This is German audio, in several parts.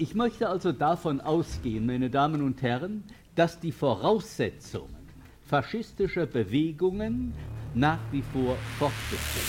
Ich möchte also davon ausgehen, meine Damen und Herren, dass die Voraussetzungen faschistischer Bewegungen nach wie vor fortbestehen.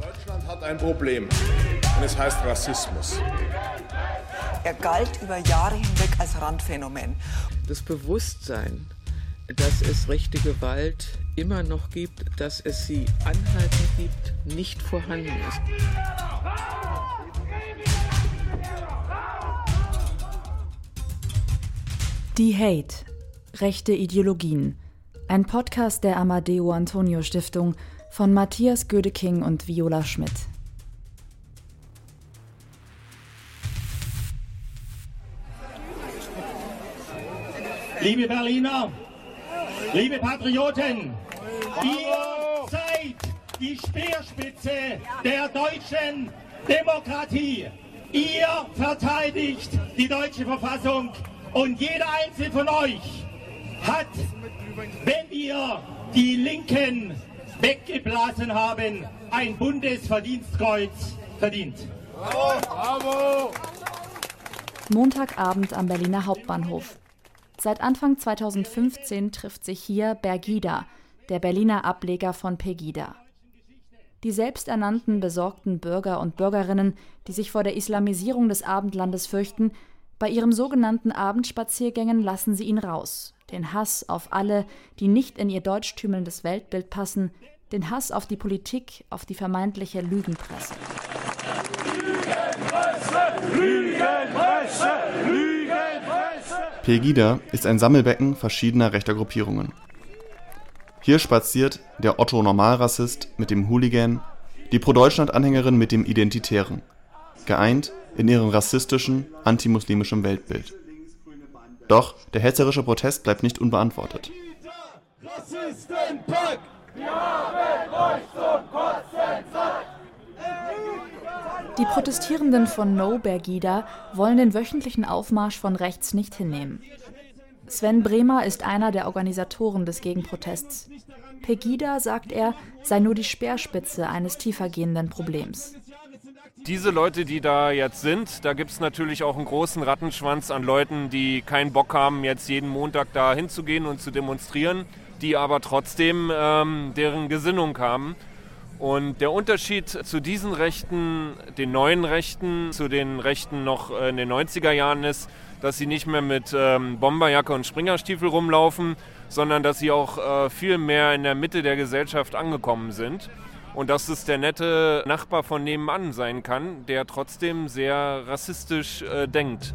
Deutschland hat ein Problem und es heißt Rassismus. Er galt über Jahre hinweg als Randphänomen. Das Bewusstsein, dass es rechte Gewalt immer noch gibt, dass es sie anhalten gibt, nicht vorhanden ist. Die Hate. Rechte Ideologien. Ein Podcast der Amadeo Antonio Stiftung von Matthias Gödeking und Viola Schmidt. Liebe Berliner, liebe Patrioten, ihr seid die Speerspitze der deutschen Demokratie. Ihr verteidigt die deutsche Verfassung und jeder einzelne von euch hat, wenn wir die Linken weggeblasen haben, ein Bundesverdienstkreuz verdient. Bravo! Bravo! Montagabend am Berliner Hauptbahnhof. Seit Anfang 2015 trifft sich hier Bergida, der Berliner Ableger von Pegida. Die selbsternannten besorgten Bürger und Bürgerinnen, die sich vor der Islamisierung des Abendlandes fürchten, bei ihren sogenannten Abendspaziergängen lassen sie ihn raus. Den Hass auf alle, die nicht in ihr deutschtümelndes Weltbild passen, den Hass auf die Politik, auf die vermeintliche Lügenpresse. Lügenpresse, Lügenpresse, Lügenpresse. Pegida ist ein Sammelbecken verschiedener rechter Gruppierungen. Hier spaziert der Otto-Normalrassist mit dem Hooligan, die Pro-Deutschland-Anhängerin mit dem Identitären, geeint in ihrem rassistischen, antimuslimischen Weltbild. Doch der hetzerische Protest bleibt nicht unbeantwortet. Die Protestierenden von No Bergida wollen den wöchentlichen Aufmarsch von rechts nicht hinnehmen. Sven Bremer ist einer der Organisatoren des Gegenprotests. Pegida, sagt er, sei nur die Speerspitze eines tiefergehenden Problems diese Leute, die da jetzt sind, da gibt es natürlich auch einen großen Rattenschwanz an Leuten, die keinen Bock haben, jetzt jeden Montag da hinzugehen und zu demonstrieren, die aber trotzdem ähm, deren Gesinnung haben. Und der Unterschied zu diesen Rechten, den neuen Rechten, zu den Rechten noch in den 90er Jahren ist, dass sie nicht mehr mit ähm, Bomberjacke und Springerstiefel rumlaufen, sondern dass sie auch äh, viel mehr in der Mitte der Gesellschaft angekommen sind und dass es der nette Nachbar von nebenan sein kann, der trotzdem sehr rassistisch äh, denkt.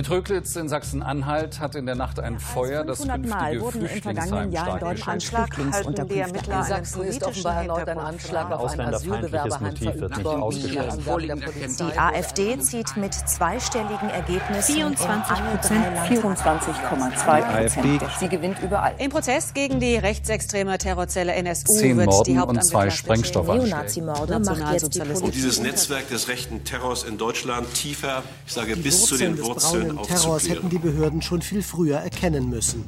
In Tröglitz in Sachsen-Anhalt hat in der Nacht ein Feuer das künftige Mal wurden im vergangenen Jahr in Deutschland Flüchtlingsunterkünfte In Sachsen ist offenbar erneut ein Anschlag auf ein Asylbewerberheim verübt worden. Die AfD zieht mit zweistelligen Ergebnissen 24 Prozent, 24,2 Prozent. Sie gewinnt überall. Im Prozess gegen die rechtsextreme Terrorzelle NSU Zehn wird Morden die und zwei Sprengstoffanschläge. Neonazimorde macht jetzt die Um dieses Netzwerk des rechten Terrors in Deutschland tiefer, ich sage bis zu den Wurzeln braunen Terrors hätten die Behörden schon viel früher erkennen müssen.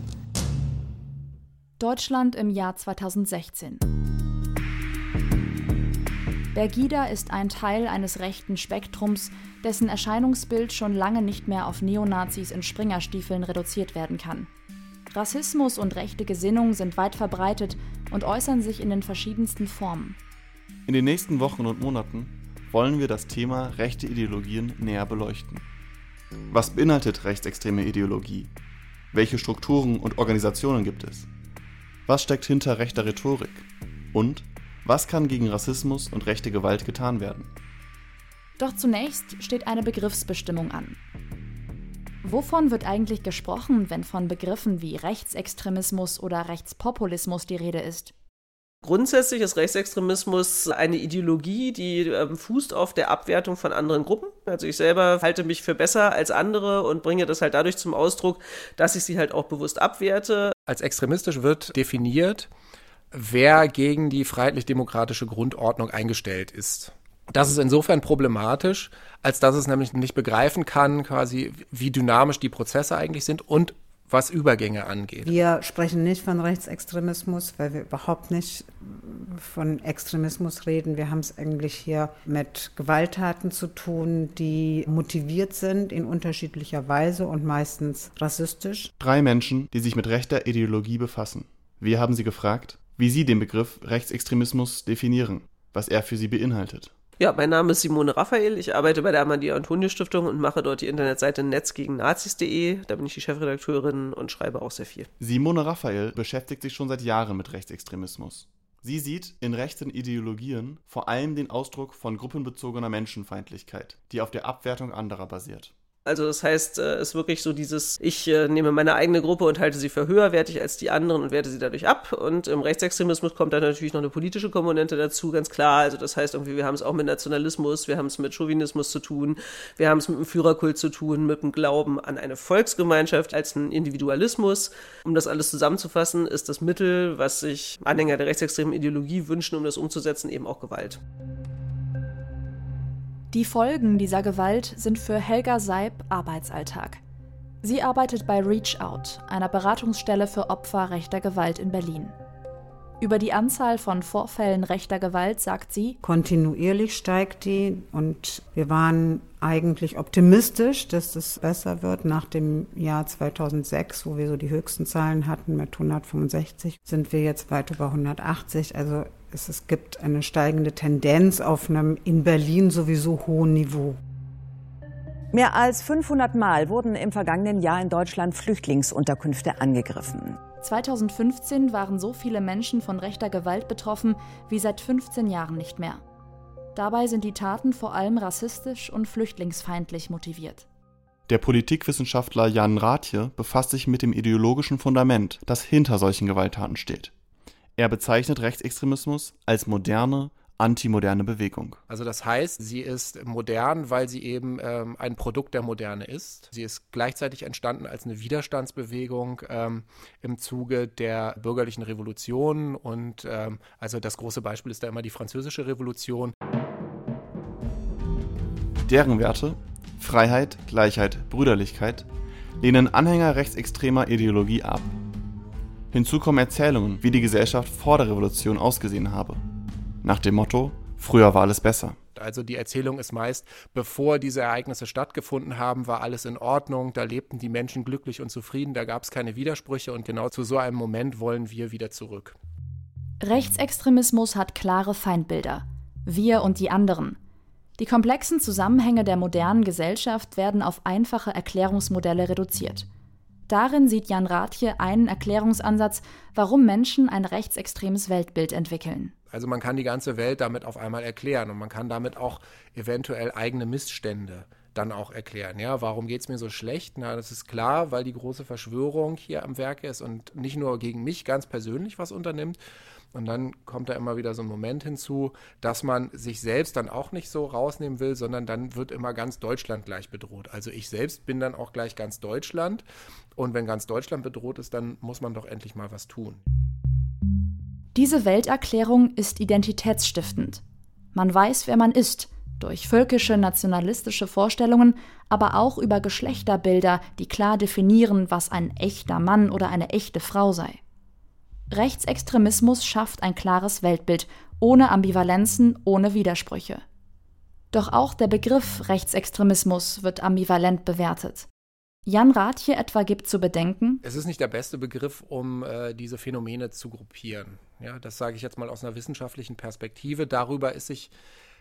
Deutschland im Jahr 2016. Bergida ist ein Teil eines rechten Spektrums, dessen Erscheinungsbild schon lange nicht mehr auf Neonazis in Springerstiefeln reduziert werden kann. Rassismus und rechte Gesinnung sind weit verbreitet und äußern sich in den verschiedensten Formen. In den nächsten Wochen und Monaten wollen wir das Thema rechte Ideologien näher beleuchten. Was beinhaltet rechtsextreme Ideologie? Welche Strukturen und Organisationen gibt es? Was steckt hinter rechter Rhetorik? Und was kann gegen Rassismus und rechte Gewalt getan werden? Doch zunächst steht eine Begriffsbestimmung an. Wovon wird eigentlich gesprochen, wenn von Begriffen wie Rechtsextremismus oder Rechtspopulismus die Rede ist? Grundsätzlich ist Rechtsextremismus eine Ideologie, die ähm, fußt auf der Abwertung von anderen Gruppen. Also ich selber halte mich für besser als andere und bringe das halt dadurch zum Ausdruck, dass ich sie halt auch bewusst abwerte. Als extremistisch wird definiert, wer gegen die freiheitlich-demokratische Grundordnung eingestellt ist. Das ist insofern problematisch, als dass es nämlich nicht begreifen kann, quasi, wie dynamisch die Prozesse eigentlich sind und was Übergänge angeht. Wir sprechen nicht von Rechtsextremismus, weil wir überhaupt nicht von Extremismus reden. Wir haben es eigentlich hier mit Gewalttaten zu tun, die motiviert sind in unterschiedlicher Weise und meistens rassistisch. Drei Menschen, die sich mit rechter Ideologie befassen. Wir haben sie gefragt, wie sie den Begriff Rechtsextremismus definieren, was er für sie beinhaltet. Ja, mein Name ist Simone Raphael. Ich arbeite bei der Amadeo Antonio Stiftung und mache dort die Internetseite netzgegennazis.de. Da bin ich die Chefredakteurin und schreibe auch sehr viel. Simone Raphael beschäftigt sich schon seit Jahren mit Rechtsextremismus. Sie sieht in rechten Ideologien vor allem den Ausdruck von gruppenbezogener Menschenfeindlichkeit, die auf der Abwertung anderer basiert. Also das heißt, es äh, ist wirklich so dieses, ich äh, nehme meine eigene Gruppe und halte sie für höherwertig als die anderen und werte sie dadurch ab. Und im Rechtsextremismus kommt dann natürlich noch eine politische Komponente dazu, ganz klar. Also das heißt irgendwie, wir haben es auch mit Nationalismus, wir haben es mit Chauvinismus zu tun, wir haben es mit dem Führerkult zu tun, mit dem Glauben an eine Volksgemeinschaft als einen Individualismus. Um das alles zusammenzufassen, ist das Mittel, was sich Anhänger der rechtsextremen Ideologie wünschen, um das umzusetzen, eben auch Gewalt. Die Folgen dieser Gewalt sind für Helga Seib Arbeitsalltag. Sie arbeitet bei Reach Out, einer Beratungsstelle für Opfer rechter Gewalt in Berlin. Über die Anzahl von Vorfällen rechter Gewalt sagt sie, kontinuierlich steigt die und wir waren eigentlich optimistisch, dass es besser wird. Nach dem Jahr 2006, wo wir so die höchsten Zahlen hatten mit 165, sind wir jetzt weit über 180. Also es, es gibt eine steigende Tendenz auf einem in Berlin sowieso hohen Niveau. Mehr als 500 Mal wurden im vergangenen Jahr in Deutschland Flüchtlingsunterkünfte angegriffen. 2015 waren so viele Menschen von rechter Gewalt betroffen wie seit 15 Jahren nicht mehr. Dabei sind die Taten vor allem rassistisch und flüchtlingsfeindlich motiviert. Der Politikwissenschaftler Jan Rathje befasst sich mit dem ideologischen Fundament, das hinter solchen Gewalttaten steht. Er bezeichnet Rechtsextremismus als moderne, antimoderne Bewegung. Also das heißt, sie ist modern, weil sie eben ähm, ein Produkt der Moderne ist. Sie ist gleichzeitig entstanden als eine Widerstandsbewegung ähm, im Zuge der bürgerlichen Revolution und ähm, also das große Beispiel ist da immer die französische Revolution. Deren Werte Freiheit, Gleichheit, Brüderlichkeit lehnen Anhänger rechtsextremer Ideologie ab Hinzu kommen Erzählungen, wie die Gesellschaft vor der Revolution ausgesehen habe. Nach dem Motto, früher war alles besser. Also die Erzählung ist meist, bevor diese Ereignisse stattgefunden haben, war alles in Ordnung, da lebten die Menschen glücklich und zufrieden, da gab es keine Widersprüche und genau zu so einem Moment wollen wir wieder zurück. Rechtsextremismus hat klare Feindbilder. Wir und die anderen. Die komplexen Zusammenhänge der modernen Gesellschaft werden auf einfache Erklärungsmodelle reduziert. Darin sieht Jan Rathje einen Erklärungsansatz, warum Menschen ein rechtsextremes Weltbild entwickeln. Also man kann die ganze Welt damit auf einmal erklären und man kann damit auch eventuell eigene Missstände dann auch erklären. Ja, warum geht es mir so schlecht? Na, das ist klar, weil die große Verschwörung hier am Werke ist und nicht nur gegen mich ganz persönlich was unternimmt, und dann kommt da immer wieder so ein Moment hinzu, dass man sich selbst dann auch nicht so rausnehmen will, sondern dann wird immer ganz Deutschland gleich bedroht. Also ich selbst bin dann auch gleich ganz Deutschland. Und wenn ganz Deutschland bedroht ist, dann muss man doch endlich mal was tun. Diese Welterklärung ist identitätsstiftend. Man weiß, wer man ist, durch völkische nationalistische Vorstellungen, aber auch über Geschlechterbilder, die klar definieren, was ein echter Mann oder eine echte Frau sei. Rechtsextremismus schafft ein klares Weltbild, ohne Ambivalenzen, ohne Widersprüche. Doch auch der Begriff Rechtsextremismus wird ambivalent bewertet. Jan Rathje etwa gibt zu bedenken, es ist nicht der beste Begriff, um äh, diese Phänomene zu gruppieren. Ja, das sage ich jetzt mal aus einer wissenschaftlichen Perspektive. Darüber ist sich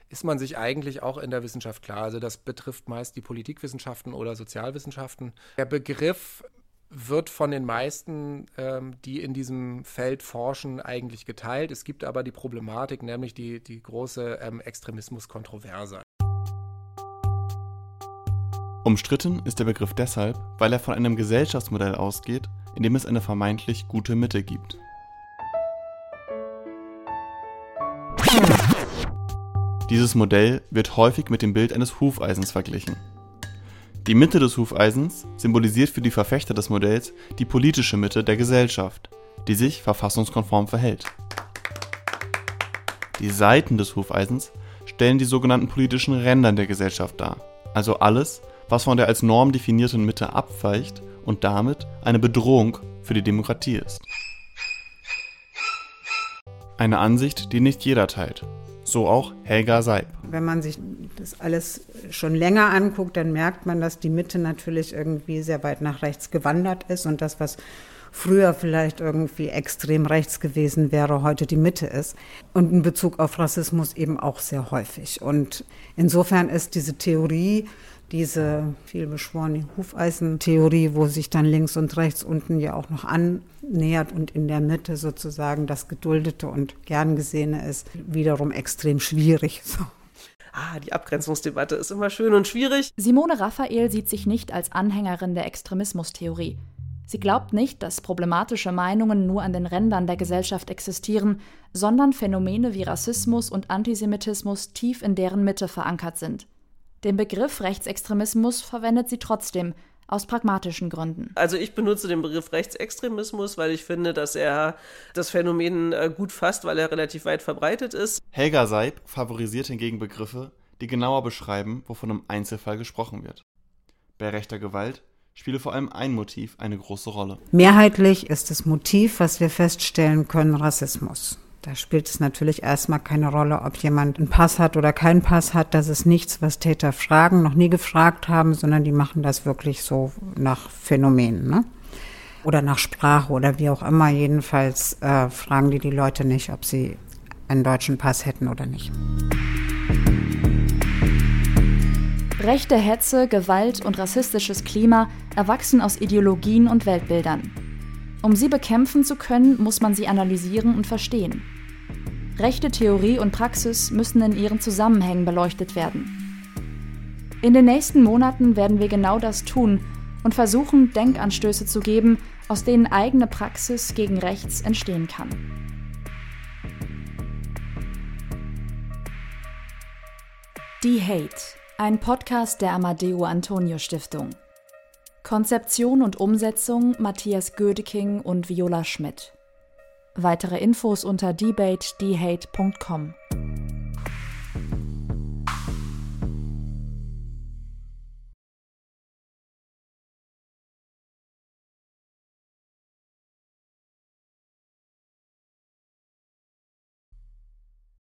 ist man sich eigentlich auch in der Wissenschaft klar. Also das betrifft meist die Politikwissenschaften oder Sozialwissenschaften. Der Begriff wird von den meisten, ähm, die in diesem Feld forschen, eigentlich geteilt. Es gibt aber die Problematik, nämlich die, die große ähm, Extremismuskontroverse. Umstritten ist der Begriff deshalb, weil er von einem Gesellschaftsmodell ausgeht, in dem es eine vermeintlich gute Mitte gibt. Dieses Modell wird häufig mit dem Bild eines Hufeisens verglichen. Die Mitte des Hufeisens symbolisiert für die Verfechter des Modells die politische Mitte der Gesellschaft, die sich verfassungskonform verhält. Die Seiten des Hufeisens stellen die sogenannten politischen Ränder der Gesellschaft dar, also alles, was von der als Norm definierten Mitte abweicht und damit eine Bedrohung für die Demokratie ist. Eine Ansicht, die nicht jeder teilt. So auch Helga Seib. Wenn man sich das alles schon länger anguckt, dann merkt man, dass die Mitte natürlich irgendwie sehr weit nach rechts gewandert ist und das, was früher vielleicht irgendwie extrem rechts gewesen wäre, heute die Mitte ist. Und in Bezug auf Rassismus eben auch sehr häufig. Und insofern ist diese Theorie, diese vielbeschworene Hufeisentheorie, wo sich dann links und rechts unten ja auch noch annähert und in der Mitte sozusagen das Geduldete und Gern Gesehene ist, wiederum extrem schwierig. So. Ah, die Abgrenzungsdebatte ist immer schön und schwierig. Simone Raphael sieht sich nicht als Anhängerin der Extremismustheorie. Sie glaubt nicht, dass problematische Meinungen nur an den Rändern der Gesellschaft existieren, sondern Phänomene wie Rassismus und Antisemitismus tief in deren Mitte verankert sind. Den Begriff Rechtsextremismus verwendet sie trotzdem, aus pragmatischen Gründen. Also ich benutze den Begriff Rechtsextremismus, weil ich finde, dass er das Phänomen äh, gut fasst, weil er relativ weit verbreitet ist. Helga Seib favorisiert hingegen Begriffe, die genauer beschreiben, wovon im Einzelfall gesprochen wird. Bei rechter Gewalt spiele vor allem ein Motiv eine große Rolle. Mehrheitlich ist das Motiv, was wir feststellen können, Rassismus. Da spielt es natürlich erstmal keine Rolle, ob jemand einen Pass hat oder keinen Pass hat. Das ist nichts, was Täter fragen, noch nie gefragt haben, sondern die machen das wirklich so nach Phänomenen. Ne? Oder nach Sprache oder wie auch immer. Jedenfalls äh, fragen die die Leute nicht, ob sie einen deutschen Pass hätten oder nicht. Rechte Hetze, Gewalt und rassistisches Klima erwachsen aus Ideologien und Weltbildern. Um sie bekämpfen zu können, muss man sie analysieren und verstehen. Rechte Theorie und Praxis müssen in ihren Zusammenhängen beleuchtet werden. In den nächsten Monaten werden wir genau das tun und versuchen, Denkanstöße zu geben, aus denen eigene Praxis gegen rechts entstehen kann. Die Hate, ein Podcast der Amadeo Antonio Stiftung. Konzeption und Umsetzung Matthias Gödeking und Viola Schmidt. Weitere Infos unter debatedhate.com.